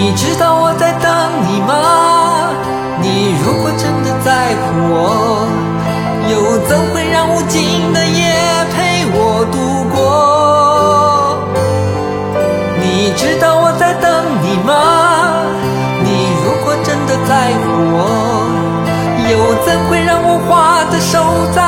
你知道我在等你吗？你如果真的在乎我，又怎会让无尽的夜陪我度过？你知道我在等你吗？你如果真的在乎我，又怎会让我花的手在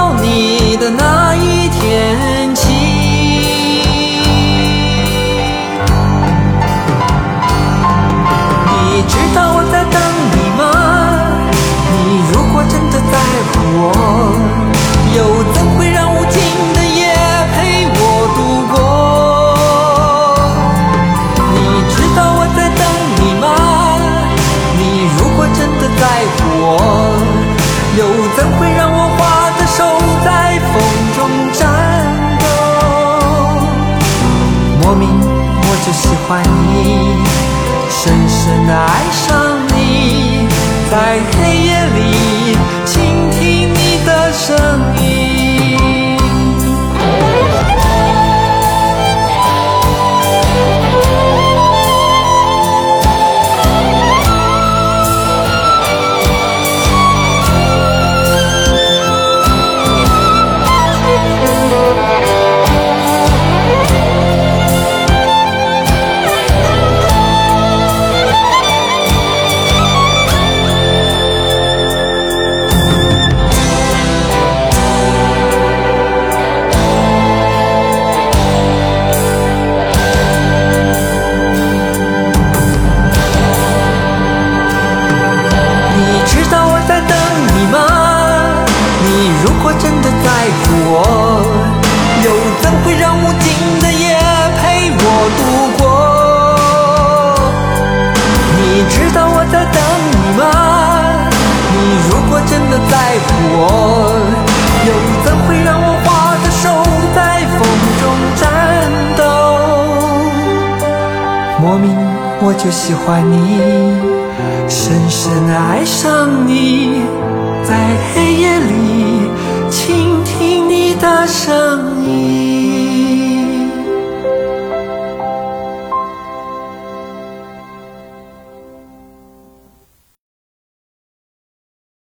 爱上你，在黑夜里倾听你的声音。真的在乎我，又怎会让无尽的夜陪我度过？你知道我在等你吗？你如果真的在乎我，又怎会让我花的手在风中颤抖？莫名我就喜欢你。深深的爱上你，